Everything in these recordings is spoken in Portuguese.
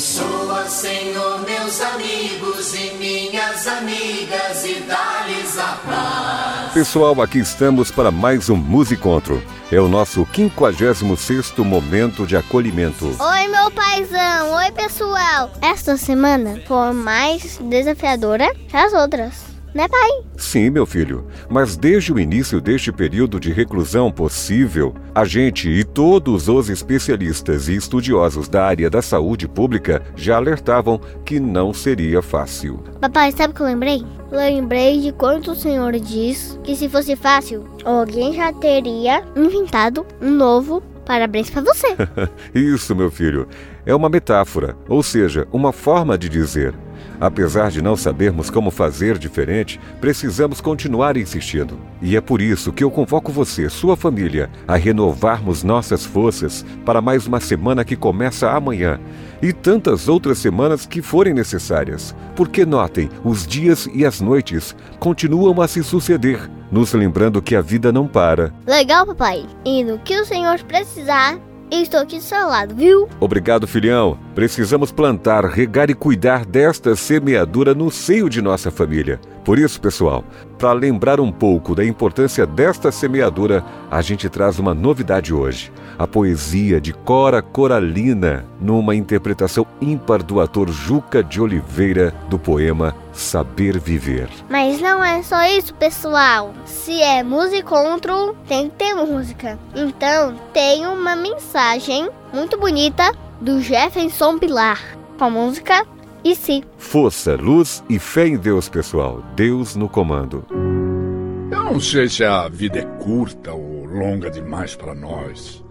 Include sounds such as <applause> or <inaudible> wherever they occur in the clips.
Abençoa, Senhor, meus amigos e minhas amigas e dá-lhes a paz. Pessoal, aqui estamos para mais um Musicontro. É o nosso 56º momento de acolhimento. Oi, meu paizão. Oi, pessoal. Esta semana foi mais desafiadora que as outras né, pai? Sim, meu filho. Mas desde o início deste período de reclusão possível, a gente e todos os especialistas e estudiosos da área da saúde pública já alertavam que não seria fácil. Papai, sabe o que eu lembrei? Lembrei de quando o senhor diz que se fosse fácil, alguém já teria inventado um novo parabéns para você. <laughs> Isso, meu filho. É uma metáfora, ou seja, uma forma de dizer. Apesar de não sabermos como fazer diferente, precisamos continuar insistindo. E é por isso que eu convoco você, sua família, a renovarmos nossas forças para mais uma semana que começa amanhã e tantas outras semanas que forem necessárias. Porque notem, os dias e as noites continuam a se suceder, nos lembrando que a vida não para. Legal, papai. E no que o Senhor precisar, Estou aqui do seu lado, viu? Obrigado, filhão. Precisamos plantar, regar e cuidar desta semeadura no seio de nossa família. Por isso, pessoal, para lembrar um pouco da importância desta semeadura, a gente traz uma novidade hoje a poesia de Cora Coralina, numa interpretação ímpar do ator Juca de Oliveira do poema Saber Viver. Mas não é só isso, pessoal. Se é musicontro, tem que ter música. Então, tem uma mensagem muito bonita do Jefferson Pilar com a música E se. Força, luz e fé em Deus, pessoal. Deus no comando. Eu não sei se a vida é curta ou longa demais para nós.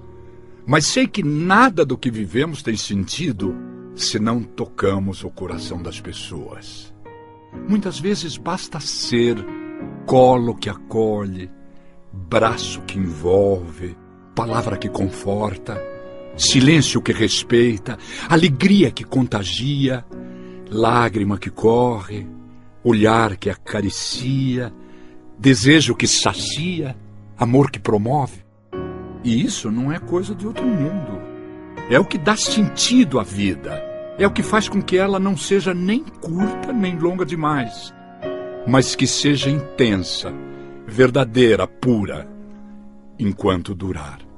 Mas sei que nada do que vivemos tem sentido se não tocamos o coração das pessoas. Muitas vezes basta ser colo que acolhe, braço que envolve, palavra que conforta, silêncio que respeita, alegria que contagia, lágrima que corre, olhar que acaricia, desejo que sacia, amor que promove. E isso não é coisa de outro mundo. É o que dá sentido à vida. É o que faz com que ela não seja nem curta nem longa demais, mas que seja intensa, verdadeira, pura, enquanto durar.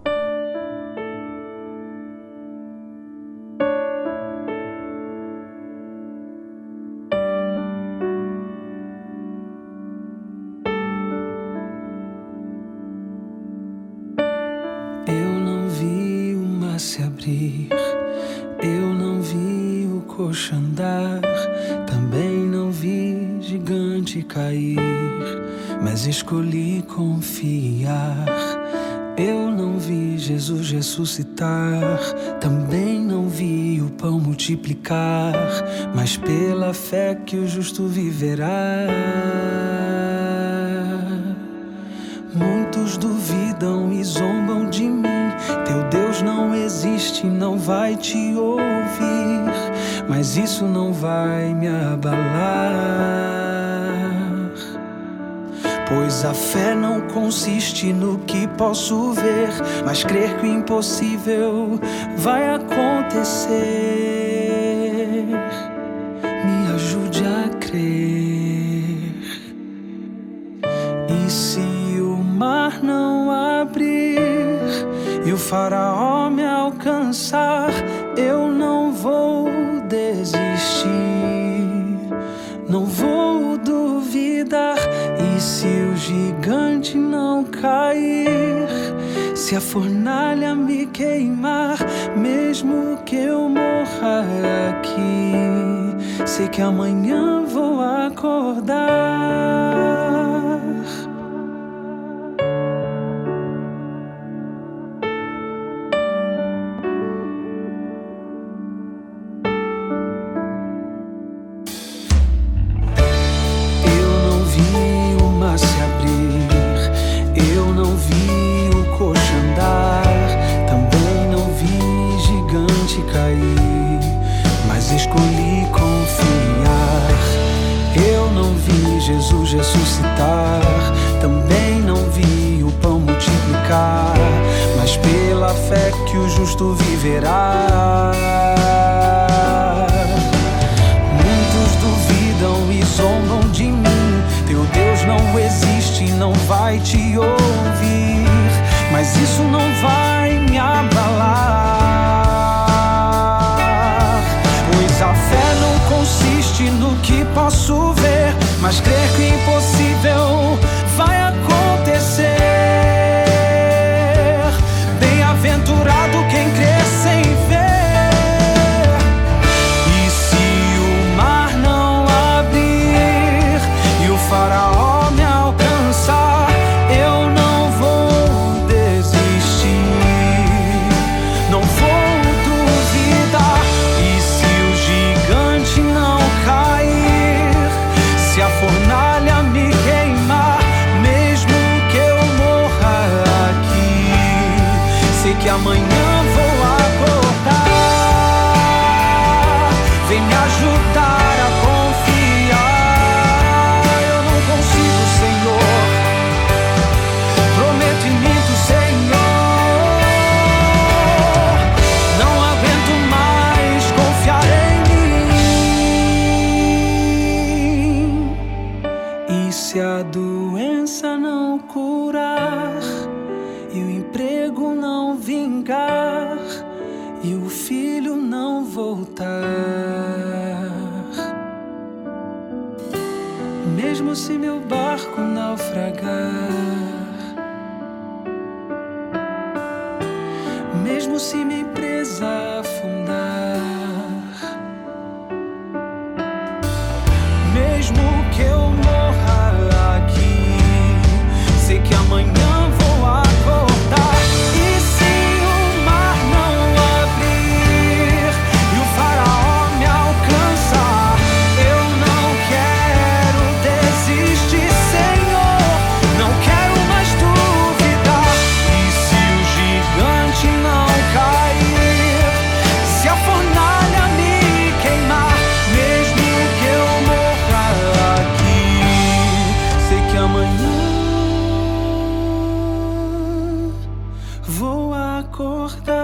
Mas escolhi confiar. Eu não vi Jesus ressuscitar, também não vi o pão multiplicar, mas pela fé que o justo viverá. Muitos duvidam te ouvir, mas isso não vai me abalar. Pois a fé não consiste no que posso ver, mas crer que o impossível vai acontecer. E o faraó me alcançar, eu não vou desistir. Não vou duvidar se o gigante não cair, se a fornalha me queimar, mesmo que eu morra aqui, sei que amanhã vou acordar. fé que o justo viverá. Muitos duvidam e zombam de mim. Teu Deus não existe, não vai te ouvir. amanhã vou acordar. Vem me ajudar a confiar. Eu não consigo, Senhor. Prometo em mim, Senhor. Não aguento mais confiar em mim. E se a doença não curar e o emprego não vingar e o filho não voltar. Mesmo se meu barco naufragar, mesmo se minha empresa afundar. Acordar.